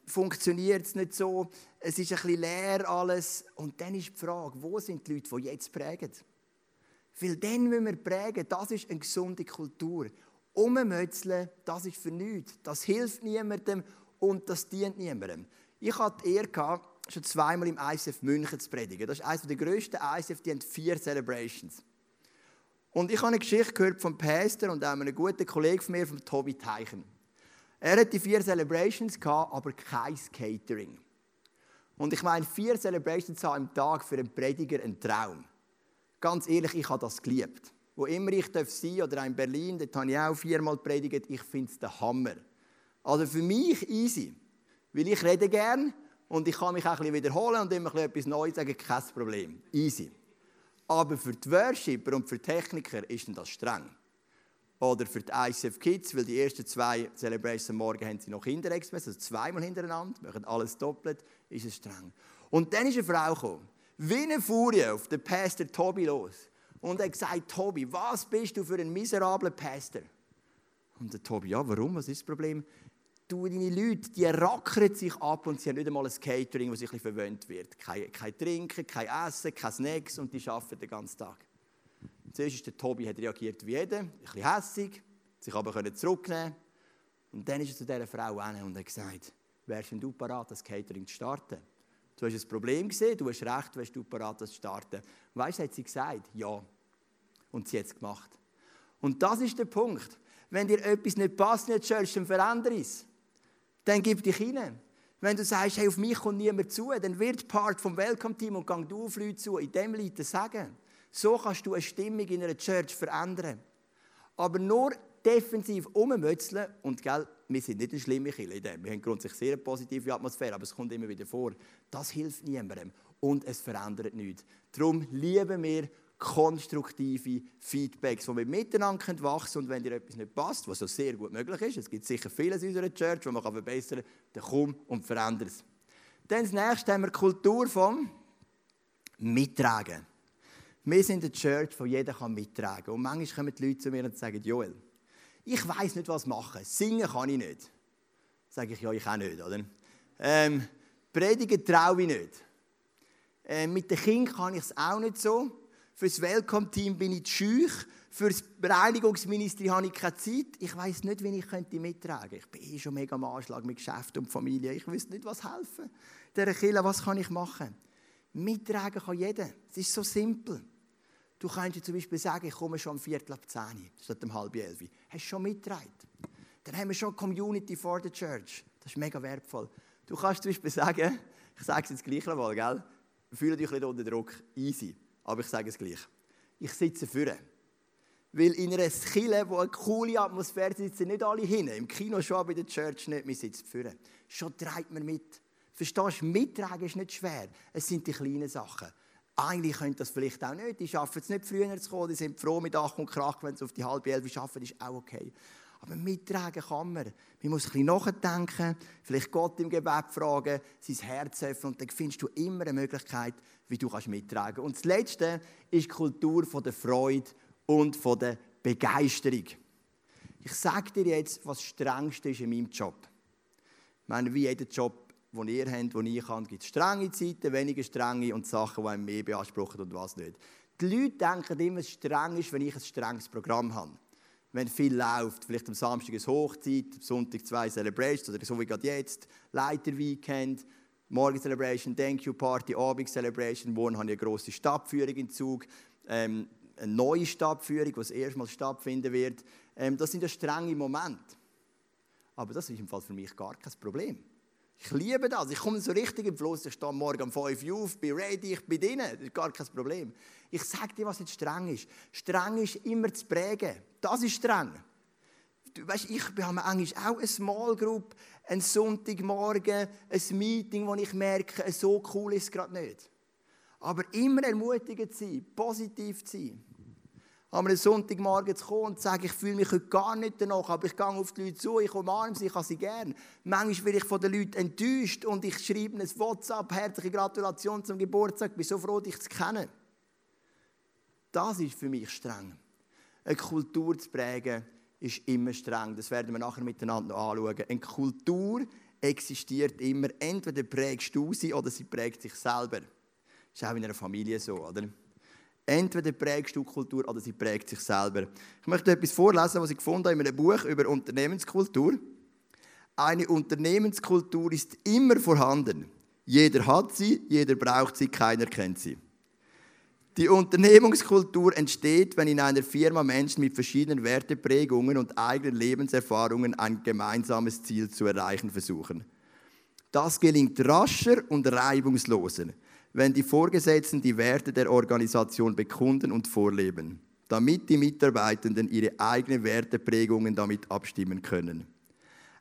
funktioniert es nicht so. Es ist ein bisschen leer alles. Und dann ist die Frage, wo sind die Leute, die jetzt prägen? Weil dann müssen wir prägen, das ist eine gesunde Kultur. Ummötzeln, das ist für nichts. Das hilft niemandem und das dient niemandem. Ich hatte die Ehre, schon zweimal im ICF München zu predigen. Das ist eines der grössten ICF, die haben vier Celebrations. Und ich habe eine Geschichte gehört vom Pastor und auch einem guten Kollegen von mir, von Tobi Teichen. Er hat die vier Celebrations gehabt, aber kein Catering. Und ich meine, vier Celebrations am Tag für einen Prediger ein Traum. Ganz ehrlich, ich habe das geliebt. Wo immer ich sein darf, oder auch in Berlin, dort habe ich auch viermal predigt, ich finde es der Hammer. Also für mich easy, weil ich rede gern und ich kann mich auch ein wiederholen und immer etwas Neues sagen, kein Problem. Easy. Aber für die Worshipper und für die Techniker ist das streng. Oder für die ICF Kids, weil die ersten zwei Celebrations Morgen haben sie noch Kinder also zweimal hintereinander, machen alles doppelt, ist es streng. Und dann ist eine Frau gekommen, wie eine Furie auf den Pastor Tobi los. Und er hat gesagt, Tobi, was bist du für ein miserabler Pastor? Und der Tobi, ja, warum? Was ist das Problem? Du, deine Leute, die rackern sich ab und sie haben nicht einmal ein Catering, das sich verwöhnt wird. Kein, kein Trinken, kein Essen, kein Snacks und die arbeiten den ganzen Tag. Zuerst ist der Tobi hat reagiert wie jeder, ein bisschen hässig, sich aber zurücknehmen Und dann ist er zu dieser Frau hin und hat gesagt, wärst denn du parat, das Catering zu starten? Du hast ein Problem gesehen, du hast recht, wärst du parat, das zu starten. weißt du, hat sie gesagt, ja. Und sie hat es gemacht. Und das ist der Punkt. Wenn dir etwas nicht passt der Church, dann verändere es dann gib dich hinein. Wenn du sagst, hey, auf mich kommt niemand zu, dann wird Part vom Welcome-Team und gang du auf Leute zu, in dem Leuten sagen. So kannst du eine Stimmung in einer Church verändern. Aber nur defensiv ummützeln und gell, wir sind nicht eine schlimme Kirche Wir haben grundsätzlich sehr eine positive Atmosphäre, aber es kommt immer wieder vor. Das hilft niemandem und es verändert nichts. Darum lieben wir konstruktive Feedbacks, wo wir miteinander wachsen. Und wenn dir etwas nicht passt, was so sehr gut möglich ist, es gibt sicher vieles in unserer Church, was man verbessern kann, dann komm und verändere es. Dann das nächste haben wir die Kultur vom Mittragen. Wir sind eine Church, wo jeder mittragen kann. Und manchmal kommen die Leute zu mir und sagen, Joel, ich weiß nicht, was machen. Singen kann ich nicht. Sage ich, ja, ich auch nicht, oder? Ähm, predigen traue ich nicht. Ähm, mit den Kindern kann ich es auch nicht so. Für das Welcome-Team bin ich schüch. Für das Reinigungsministerium habe ich keine Zeit. Ich weiß nicht, wie ich könnte mittragen könnte. Ich bin eh schon mega am Anschlag mit Geschäft und Familie. Ich wüsste nicht, was helfen. Der Kille, was kann ich machen? Mittragen kann jeder. Es ist so simpel. Du könntest zum Beispiel sagen, ich komme schon am Viertel ab 10 statt um halb elf. Hast du schon mitgetragen? Dann haben wir schon Community for the Church. Das ist mega wertvoll. Du kannst zum Beispiel sagen, ich sage es jetzt gleich einmal, gell? Fühle dich nicht unter Druck. Easy. Aber ich sage es gleich. Ich sitze vorne. Weil in einer Kille, wo eine coole Atmosphäre sitzen nicht alle hin. Im Kino schon, bei der Church nicht. Wir sitzen vorne. Schon treibt man mit. Verstehst du? Mittragen ist nicht schwer. Es sind die kleinen Sachen. Eigentlich können das vielleicht auch nicht. Die schaffen es nicht früher zu kommen. Die sind froh mit Ach und Krach, wenn sie auf die halbe Elf schaffen, ist auch okay. Aber mittragen kann man. Man muss ein bisschen nachdenken, vielleicht Gott im Gebet fragen, sein Herz öffnen und dann findest du immer eine Möglichkeit, wie du mittragen kannst. Und das Letzte ist die Kultur der Freude und der Begeisterung. Ich sage dir jetzt, was das Strengste ist in meinem Job. Ich meine, wie jeder Job die ihr habt, die ich habe, gibt es strenge Zeiten, weniger strenge und Sachen, die einem mehr beanspruchen und was nicht. Die Leute denken immer, es streng ist, wenn ich ein strenges Programm habe. Wenn viel läuft, vielleicht am Samstag eine Hochzeit, am Sonntag zwei Celebrations oder so wie gerade jetzt, Leiter-Weekend, Morgen Celebration, Thank You Party, Abend Celebration, morgen habe ich eine grosse Stadtführung in Zug, ähm, eine neue Stadtführung, die das stattfinden wird. Ähm, das sind ja strenge Momente. Aber das ist im Fall für mich gar kein Problem. Ich liebe das. Ich komme so richtig im Fluss. Ich stehe morgen um 5 Uhr auf, bin ready, ich bin drin. Das ist gar kein Problem. Ich sage dir, was jetzt streng ist. Streng ist immer zu prägen. Das ist streng. Du weißt, ich habe eigentlich auch eine Small Group, einen Sonntagmorgen, ein Meeting, wo ich merke, so cool ist es gerade nicht. Aber immer ermutigend sein, positiv sein am Sonntagmorgen zu kommen und zu sagen, ich fühle mich heute gar nicht danach, aber ich gehe auf die Leute zu, ich umarme sie, ich habe sie gern. Manchmal bin ich von den Leuten enttäuscht und ich schreibe ein WhatsApp, herzliche Gratulation zum Geburtstag, ich bin so froh, dich zu kennen. Das ist für mich streng. Eine Kultur zu prägen, ist immer streng. Das werden wir nachher miteinander noch anschauen. Eine Kultur existiert immer. Entweder prägst du sie oder sie prägt sich selber. Das ist auch in einer Familie so, oder? Entweder prägst du Kultur oder sie prägt sich selber. Ich möchte etwas vorlesen, was ich gefunden habe in einem Buch über Unternehmenskultur. Eine Unternehmenskultur ist immer vorhanden. Jeder hat sie, jeder braucht sie, keiner kennt sie. Die Unternehmenskultur entsteht, wenn in einer Firma Menschen mit verschiedenen Werteprägungen und eigenen Lebenserfahrungen ein gemeinsames Ziel zu erreichen versuchen. Das gelingt rascher und reibungsloser wenn die Vorgesetzten die Werte der Organisation bekunden und vorleben, damit die Mitarbeitenden ihre eigenen Werteprägungen damit abstimmen können.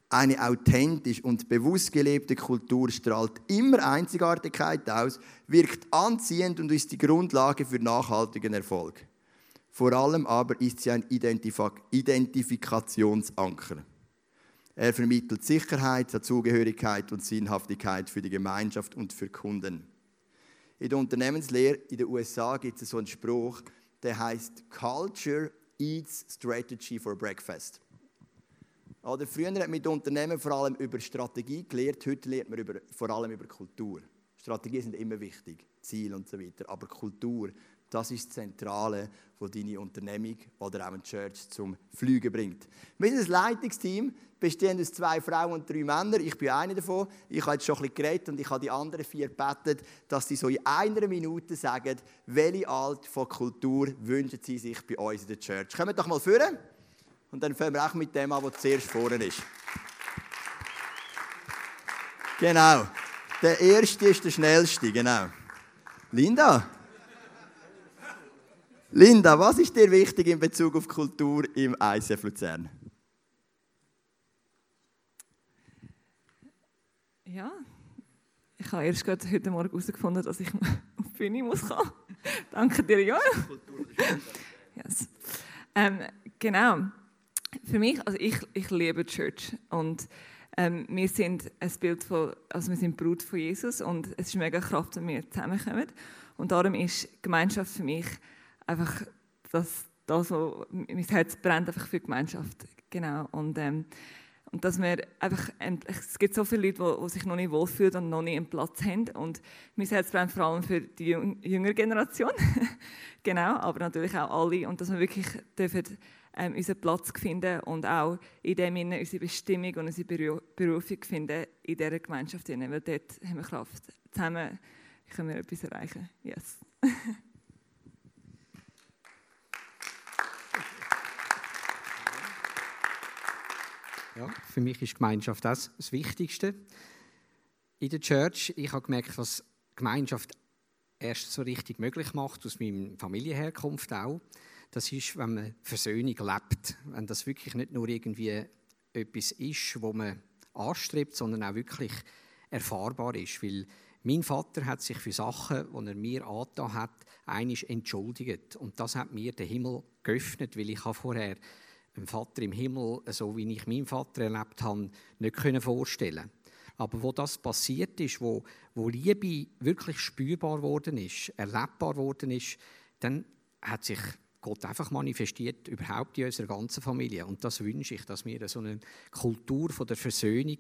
Eine authentisch und bewusst gelebte Kultur strahlt immer Einzigartigkeit aus, wirkt anziehend und ist die Grundlage für nachhaltigen Erfolg. Vor allem aber ist sie ein Identifikationsanker. Er vermittelt Sicherheit, Dazugehörigkeit und Sinnhaftigkeit für die Gemeinschaft und für Kunden. In der Unternehmenslehre in den USA gibt es so einen Spruch, der heißt Culture eats Strategy for Breakfast. Oder früher hat man mit Unternehmen vor allem über Strategie gelernt, heute lernt man über, vor allem über Kultur. Strategien sind immer wichtig, Ziel und so weiter, aber Kultur, das ist das Zentrale, was deine Unternehmung oder auch eine Church zum Fliegen bringt. Wir sind ein Leitungsteam, bestehend aus zwei Frauen und drei Männern. Ich bin einer davon. Ich habe jetzt schon ein bisschen geredet und ich habe die anderen vier gebeten, dass sie so in einer Minute sagen, welche Art von Kultur wünschen sie sich bei uns in der Church. Kommt doch mal führen und dann fangen wir auch mit dem an, was zuerst vorne ist. Genau. Der erste ist der schnellste, genau. Linda? Linda, was ist dir wichtig in Bezug auf Kultur im ICF Luzern? Ja, ich habe erst gerade heute Morgen herausgefunden, dass ich auf die Bühne muss kommen. Danke dir, Joel. yes. Ähm, genau. Für mich, also ich, ich liebe Church und Ähm, wir sind ein Bild von, also wir sind Brut von Jesus und es ist mega Kraft, wenn wir zusammenkommen. Und darum ist Gemeinschaft für mich einfach das, das so, mein Herz brennt einfach für Gemeinschaft. Genau. Und, ähm, und dass wir einfach, es gibt so viele Leute, die, die sich noch nicht wohlfühlen und noch nicht einen Platz haben. Und mein Herz brennt vor allem für die jüngere Generation. genau, aber natürlich auch alle. Und dass wir wirklich dürfen, ähm, unseren Platz finden und auch in dem Sinne unsere Bestimmung und unsere Berufung finden in dieser Gemeinschaft. Weil dort haben wir Kraft. Zusammen können wir etwas erreichen. Yes. Ja, für mich ist Gemeinschaft das, das Wichtigste in der Church. Ich habe gemerkt, was Gemeinschaft erst so richtig möglich macht, aus meiner Familienherkunft auch. Das ist, wenn man Versöhnung lebt. Wenn das wirklich nicht nur irgendwie etwas ist, wo man anstrebt, sondern auch wirklich erfahrbar ist. Weil mein Vater hat sich für Sachen, die er mir angetan hat, einisch entschuldigt. Und das hat mir den Himmel geöffnet, weil ich vorher einen Vater im Himmel, so wie ich meinen Vater erlebt habe, nicht vorstellen aber wo das passiert ist, wo, wo Liebe wirklich spürbar worden ist, erlebbar worden ist, dann hat sich Gott einfach manifestiert, überhaupt in unserer ganzen Familie. Und das wünsche ich, dass wir so eine Kultur von der Versöhnung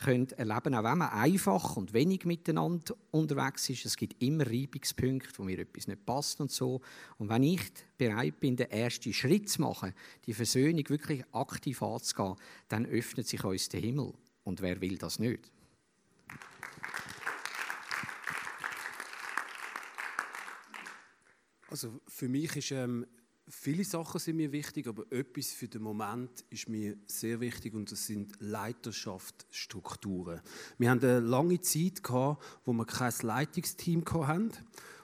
können erleben auch wenn man einfach und wenig miteinander unterwegs ist. Es gibt immer Reibungspunkte, wo mir etwas nicht passt und so. Und wenn ich bereit bin, den ersten Schritt zu machen, die Versöhnung wirklich aktiv anzugehen, dann öffnet sich uns der Himmel. Und wer will das nicht? Also für mich ist ähm, viele Sachen sind mir wichtig, aber etwas für den Moment ist mir sehr wichtig und das sind Leiterschaftsstrukturen. Wir haben eine lange Zeit gehabt, wo wir kein Leitungsteam hatten.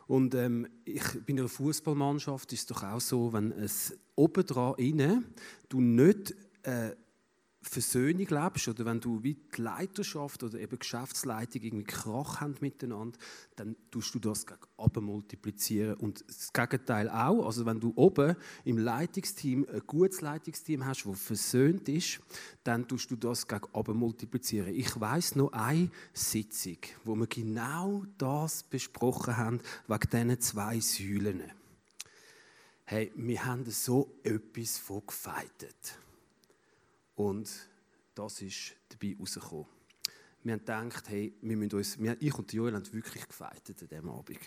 Und ähm, ich bin in einer Fußballmannschaft ist es doch auch so, wenn es oben dran du nicht äh, Versöhnung lebst oder wenn du wie die Leiterschaft oder eben Geschäftsleitung irgendwie Krach haben miteinander, dann tust du das gegen multiplizieren und das Gegenteil auch. Also wenn du oben im Leitungsteam ein gutes Leitungsteam hast, das versöhnt ist, dann tust du das gegen multiplizieren. Ich weiß noch eine Sitzung, wo wir genau das besprochen haben wegen diesen zwei Säulen. Hey, wir haben so etwas von gefeitet. Und das ist dabei rausgekommen. Wir haben gedacht, hey, wir müssen uns, wir, ich und Joel haben wirklich gefeitet an diesem Abend.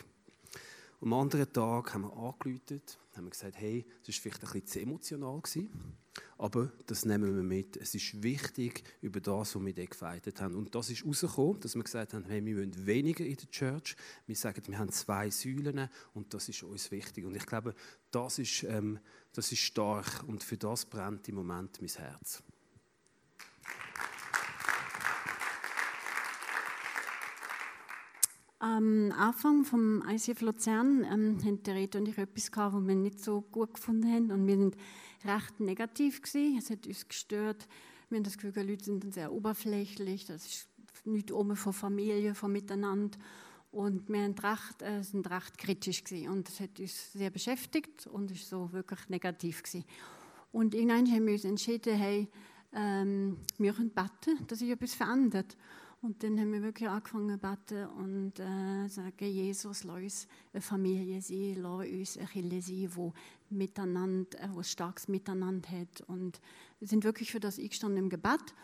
Am anderen Tag haben wir angerufen, haben gesagt, hey, das war vielleicht ein bisschen zu emotional gewesen, aber das nehmen wir mit. Es ist wichtig über das, was wir dort gefeitet haben. Und das ist rausgekommen, dass wir gesagt haben, hey, wir wollen weniger in der Church. Wir sagen, wir haben zwei Säulen und das ist uns wichtig. Und ich glaube, das ist, ähm, das ist stark und für das brennt im Moment mein Herz. Am Anfang vom ICF Luzern ähm, haben die Rede und ich etwas gehabt, was wir nicht so gut gefunden haben und wir sind recht negativ gewesen. Es hat uns gestört. Wir haben das Gefühl, die Leute sind sehr oberflächlich. Das ist nicht oben von Familie, von Miteinander. Und wir recht, äh, sind recht kritisch gewesen. und das hat uns sehr beschäftigt und ist so wirklich negativ gewesen. Und irgendwann haben wir uns entschieden, hey, ähm, wir können beten, dass sich etwas verändert. Und dann haben wir wirklich angefangen zu beten und äh, sagen, Jesus, lass uns eine Familie sein, lass uns eine Kirche sein, die miteinander, äh, wo starkes Miteinander hat. Und wir sind wirklich für das eingestanden im Gebet.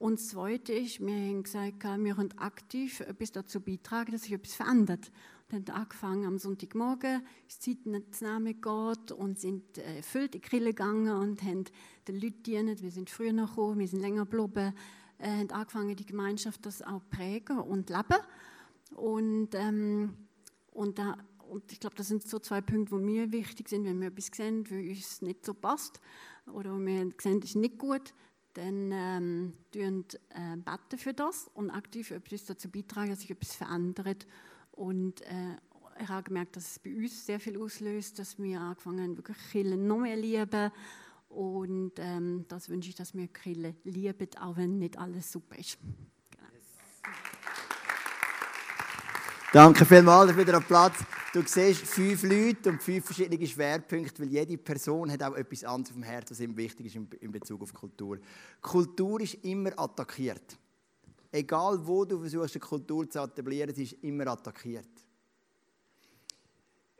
Und das Zweite ist, wir haben gesagt, wir können aktiv etwas dazu beitragen, dass sich etwas verändert. Und haben angefangen am Sonntagmorgen, ist Zeit zu nehmen Gott und sind äh, erfüllt in die Kirche gegangen und haben den Leuten dienen. Wir sind früher noch gekommen, wir sind länger geblieben äh, haben angefangen, die Gemeinschaft das auch prägen und leben. Und, ähm, und, da, und ich glaube, das sind so zwei Punkte, die mir wichtig sind, wenn wir etwas sehen, wo uns nicht so passt oder wo wir sehen, ist nicht gut, dann ähm, tun, äh, beten für das und aktiv etwas dazu beitragen, dass sich etwas verändert. Und äh, ich habe gemerkt, dass es bei uns sehr viel auslöst, dass wir angefangen haben, wirklich Killen noch mehr lieben und ähm, das wünsche ich, dass wir Grille lieben, auch wenn nicht alles super ist. Genau. Danke vielmals für den Platz. Du siehst fünf Leute und fünf verschiedene Schwerpunkte, weil jede Person hat auch etwas anderes vom Herzen, was ihm wichtig ist in Bezug auf Kultur. Kultur ist immer attackiert. egal wo du versuchst, eine Kultur zu etablieren, sie ist immer attackiert.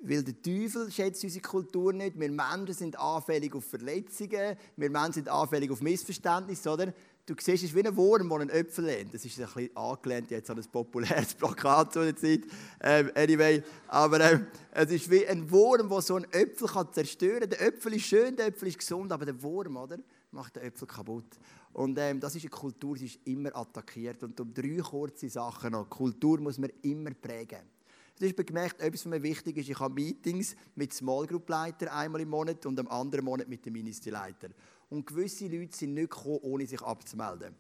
Weil der Teufel schätzt unsere Kultur nicht. Wir Menschen sind anfällig auf Verletzungen, wir Menschen sind anfällig auf Missverständnisse, oder? Du siehst, es ist wie ein Wurm, der einen Äpfel lehnt. Das ist ein bisschen angelehnt jetzt an ein populäres Plakat zu der Zeit. Ähm, anyway, aber ähm, es ist wie ein Wurm, der so einen Äpfel zerstören kann. Der Äpfel ist schön, der Äpfel ist gesund, aber der Wurm, oder, macht den Äpfel kaputt. Und ähm, das ist eine Kultur, die ist immer attackiert. Und um drei kurze Sachen noch. Kultur muss man immer prägen. Das ist gemerkt, etwas, was mir wichtig ist. Ich habe Meetings mit Small Group Leiter einmal im Monat und am anderen Monat mit dem Ministerleiter. Und gewisse Leute sind nicht gekommen, ohne sich abzumelden.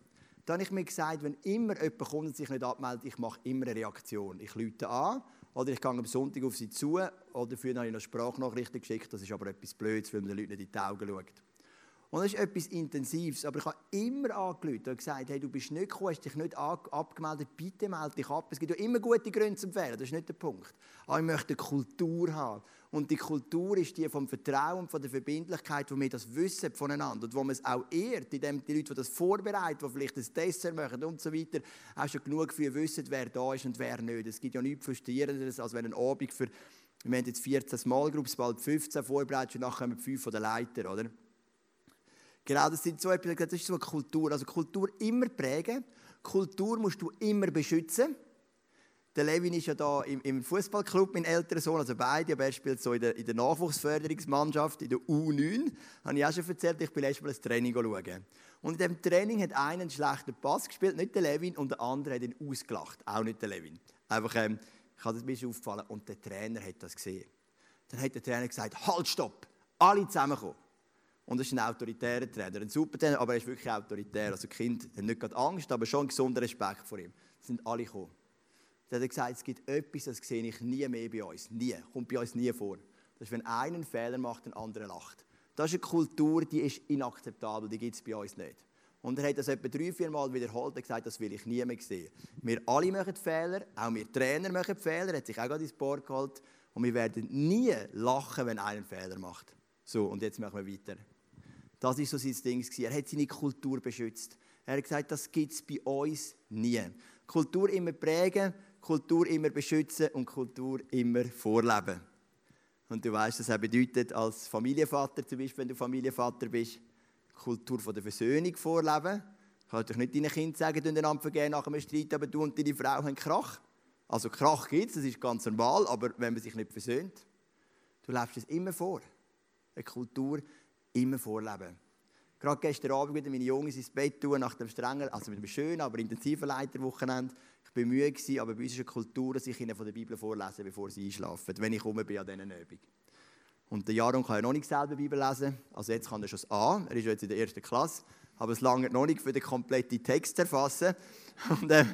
Dann habe ich mir gesagt, wenn immer jemand kommt und sich nicht abmeldet, ich mache immer eine Reaktion. Ich lüte an oder ich gehe am Sonntag auf sie zu oder früher habe ich noch Sprachnachrichten geschickt. Das ist aber etwas Blödes, weil man den Leuten nicht in die Augen schaut. Und das ist etwas Intensives. Aber ich habe immer angerufen und gesagt, hey, du bist nicht gekommen, hast dich nicht abgemeldet, bitte melde dich ab. Es gibt ja immer gute Gründe zum Fehlen, das ist nicht der Punkt. Aber ich möchte eine Kultur haben. Und die Kultur ist die vom Vertrauen, von der Verbindlichkeit, wo wir das wissen voneinander und wo man es auch ehrt, indem die Leute, die das vorbereiten, die vielleicht ein Dessert machen und so weiter, auch schon genug für wissen, wer da ist und wer nicht. Es gibt ja nichts Frustrierenderes, als wenn ein Abend für, wir haben jetzt 14 Small Groups, bald 15 vorbereitet und nachher kommen 5 von den Leiter, oder? Genau, das sind so etwas, das ist so eine Kultur. Also Kultur immer prägen. Kultur musst du immer beschützen. Der Levin ist ja da im, im Fußballclub, mein älterer Sohn, also beide, aber er spielt so in der, in der Nachwuchsförderungsmannschaft, in der U9. Habe ich auch schon erzählt, ich bin letztes Mal ein Training schauen. Und in diesem Training hat einer einen schlechten Pass gespielt, nicht der Levin, und der andere hat ihn ausgelacht, auch nicht der Levin. Einfach, ähm, ich habe das ein bisschen aufgefallen, und der Trainer hat das gesehen. Dann hat der Trainer gesagt, halt, stopp, alle zusammenkommen. Und das ist ein autoritärer Trainer, ein super Trainer, aber er ist wirklich autoritär. Also die Kinder haben nicht gerade Angst, aber schon einen gesunden Respekt vor ihm. Es sind alle gekommen. Dann hat er gesagt, es gibt etwas, das sehe ich nie mehr bei uns. Nie. Kommt bei uns nie vor. Das ist, wenn einer einen Fehler macht, ein anderer lacht. Das ist eine Kultur, die ist inakzeptabel, die gibt es bei uns nicht. Und er hat das etwa drei, vier Mal wiederholt und gesagt, das will ich nie mehr sehen. Wir alle machen Fehler, auch wir Trainer machen Fehler, er hat sich auch gerade ins Board geholt. Und wir werden nie lachen, wenn einer einen Fehler macht. So, und jetzt machen wir weiter. Das war so sein Ding. Er hat seine Kultur beschützt. Er hat gesagt, das gibt es bei uns nie. Kultur immer prägen, Kultur immer beschützen und Kultur immer vorleben. Und du weißt, was das bedeutet als Familienvater, zum Beispiel, wenn du Familienvater bist, Kultur von der Versöhnung vorleben. Ich kann doch nicht deinen Kindern sagen, du einander vergehen nach einem Streit, aber du und deine Frau haben Krach. Also Krach gibt es, das ist ganz normal, aber wenn man sich nicht versöhnt, du lebst es immer vor. Eine Kultur immer vorleben. Gerade gestern Abend wieder meine Jungs ins Bett tun, nach dem strengen, also mit einem schönen, aber intensiven Leiterwochenende. Ich war müde, gewesen, aber bei uns ist eine Kultur, dass ich ihnen von der Bibel vorlese, bevor sie einschlafen, wenn ich rum bin an diesen Übung. Und der Jaron kann ja noch nicht selber Bibel lesen, also jetzt kann er schon das A, er ist jetzt in der ersten Klasse, aber es lange noch nicht für den kompletten Text zu erfassen. Und, äh,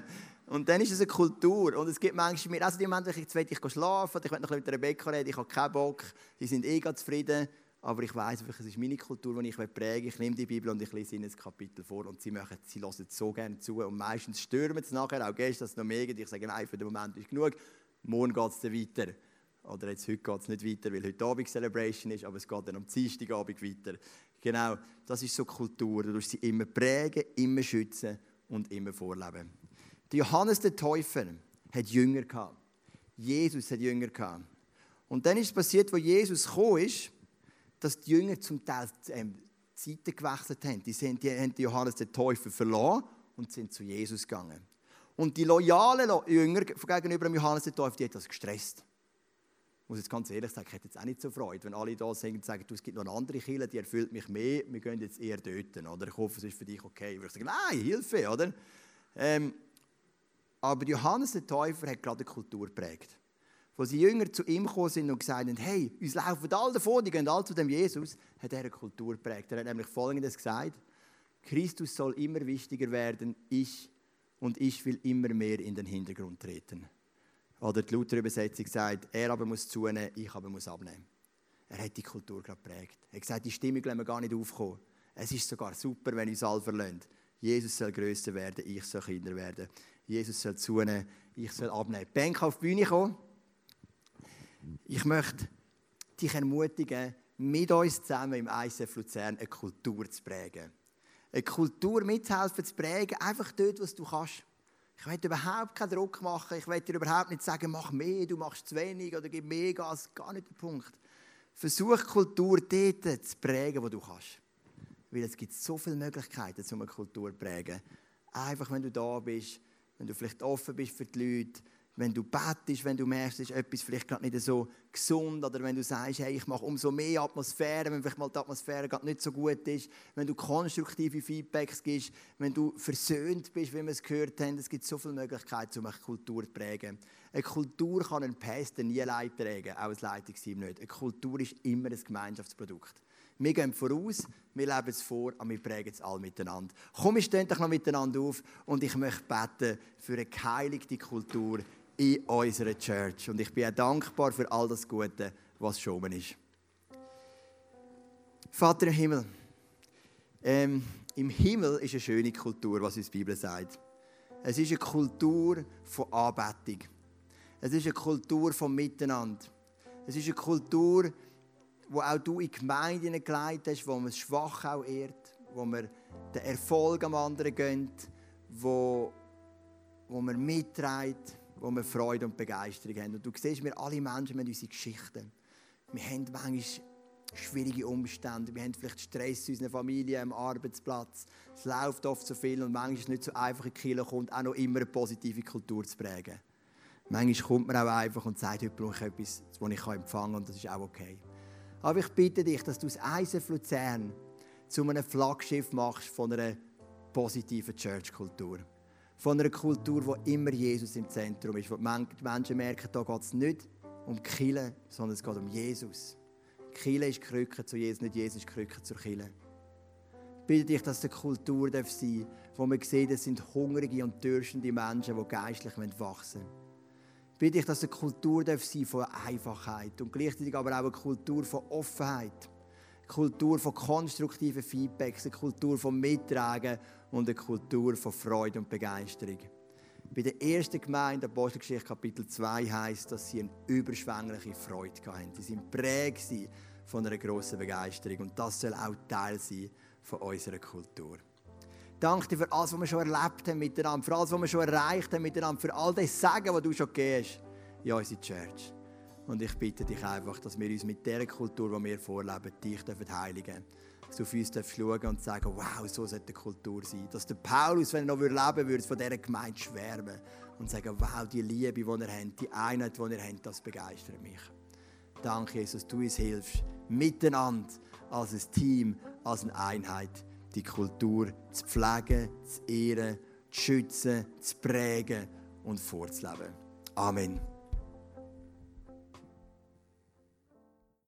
und dann ist es eine Kultur. Und es gibt manchmal mir, also die Momente, jetzt will ich schlafen, ich will noch mit Rebecca reden, ich habe keinen Bock, die sind eh zufrieden. Aber ich weiß einfach, es ist meine Kultur, die ich präge. Ich nehme die Bibel und ich lese ihnen das Kapitel vor und sie, machen, sie hören so gerne zu. Und meistens stürmen sie nachher, auch gestern noch mehr. Ich sage, nein, für den Moment ist genug. Morgen geht es dann weiter. Oder jetzt heute geht es nicht weiter, weil heute Abend Celebration ist, aber es geht dann am Dienstagabend weiter. Genau, das ist so Kultur. Du musst sie immer prägen, immer schützen und immer vorleben. Der Johannes der Täufer hat Jünger gehabt. Jesus hat Jünger gehabt. Und dann ist es passiert, wo Jesus gekommen ist, dass die Jünger zum Teil ähm, Seiten gewechselt haben. Die, die haben Johannes den Täufer verloren und sind zu Jesus gegangen. Und die loyalen Jünger gegenüber Johannes den Täufer, die hat das gestresst. Ich muss jetzt ganz ehrlich sagen, ich hätte jetzt auch nicht so Freude, wenn alle da sind und sagen, du, es gibt noch eine andere Kirche, die erfüllt mich mehr, wir gehen jetzt eher dort. Oder ich hoffe, es ist für dich okay. Ich würde sagen, nein, Hilfe, oder? Ähm, aber Johannes der Täufer hat gerade eine Kultur geprägt wo die Jünger zu ihm gekommen sind und gesagt haben, hey, uns laufen alle davon, die gehen alle zu dem Jesus, hat er eine Kultur geprägt. Er hat nämlich Folgendes gesagt, Christus soll immer wichtiger werden, ich und ich will immer mehr in den Hintergrund treten. Oder die Luther-Übersetzung sagt, er aber muss zunehmen, ich aber muss abnehmen. Er hat die Kultur gerade geprägt. Er hat gesagt, die Stimmung lassen wir gar nicht aufkommen. Es ist sogar super, wenn uns alle verlassen. Jesus soll größer werden, ich soll Kinder werden. Jesus soll zunehmen, ich soll abnehmen. Bank auf die Bühne kommen. Ich möchte dich ermutigen, mit uns zusammen im ICF Luzern eine Kultur zu prägen. Eine Kultur mithelfen zu prägen, einfach dort, was du kannst. Ich will überhaupt keinen Druck machen. Ich will dir überhaupt nicht sagen, mach mehr, du machst zu wenig oder gib mehr Gas. Gar nicht der Punkt. Versuch Kultur dort zu prägen, wo du kannst. Weil es gibt so viele Möglichkeiten, um eine Kultur zu prägen. Einfach, wenn du da bist, wenn du vielleicht offen bist für die Leute, wenn du bettest, wenn du merkst, ist etwas vielleicht gerade nicht so gesund oder wenn du sagst, hey, ich mache umso mehr Atmosphäre, wenn vielleicht mal die Atmosphäre gerade nicht so gut ist, wenn du konstruktive Feedbacks gibst, wenn du versöhnt bist, wie wir es gehört haben, es gibt so viele Möglichkeiten, um eine Kultur zu prägen. Eine Kultur kann ein Pastor nie allein prägen, auch ein Leitungsteam nicht. Eine Kultur ist immer ein Gemeinschaftsprodukt. Wir gehen voraus, wir leben es vor und wir prägen es alle miteinander. Komm, wir stehen doch noch miteinander auf und ich möchte beten für eine geheiligte Kultur in unserer Church. Und ich bin auch dankbar für all das Gute, was schon ist. Vater im Himmel, ähm, im Himmel ist eine schöne Kultur, was uns die Bibel sagt. Es ist eine Kultur von Anbetung. Es ist eine Kultur von Miteinander. Es ist eine Kultur, wo auch du in Gemeinden geleitet hast, wo man Schwach auch ehrt, wo man den Erfolg am anderen gönnt, wo, wo man mitträgt, wo wir Freude und Begeisterung haben. Und du siehst, wir alle Menschen haben unsere Geschichten. Wir haben manchmal schwierige Umstände. Wir haben vielleicht Stress in unserer Familie, am Arbeitsplatz. Es läuft oft so viel und manchmal ist es nicht so einfach, in die Kirche kommt, auch noch immer eine positive Kultur zu prägen. Manchmal kommt man auch einfach und sagt, heute brauche ich etwas, das ich empfangen kann und das ist auch okay. Aber ich bitte dich, dass du das ISF Luzern zu einem Flaggschiff machst von einer positiven Church-Kultur von einer Kultur, wo immer Jesus im Zentrum ist. Wo die Menschen merken, da geht es nicht um Kille, sondern es geht um Jesus. Kille ist Krücke zu Jesus, nicht Jesus ist Krücke zur Kille. Bitte dich, dass es eine Kultur sein darf, wo man sieht, es sind hungrige und dürstende Menschen, die geistlich wachsen wollen. Bitte dich, dass es eine Kultur sein darf von Einfachheit und gleichzeitig aber auch eine Kultur von Offenheit. Kultur von konstruktiven Feedbacks, eine Kultur von Mittragen und eine Kultur von Freude und Begeisterung. Bei der ersten Gemeinde, Apostelgeschichte Kapitel 2, heißt, dass sie eine überschwängliche Freude hatten. Sie sind prägt von einer grossen Begeisterung. Und das soll auch Teil sein von unserer Kultur. Danke dir für alles, was wir schon erlebt haben miteinander, für alles, was wir schon erreicht haben miteinander, für all das Sagen, was du schon gegeben hast in unserer Church. Und ich bitte dich einfach, dass wir uns mit der Kultur, die wir vorleben, dich heiligen dürfen dass du auf uns schauen und sagen, wow, so sollte die Kultur sein. Dass der Paulus, wenn er noch leben würde, von dieser Gemeinde schwärmen und sagen, wow, die Liebe, die er hat, die Einheit, die er hat, das begeistert mich. Danke, Jesus, du uns hilfst, miteinander, als ein Team, als eine Einheit, die Kultur zu pflegen, zu ehren, zu schützen, zu prägen und vorzuleben. Amen.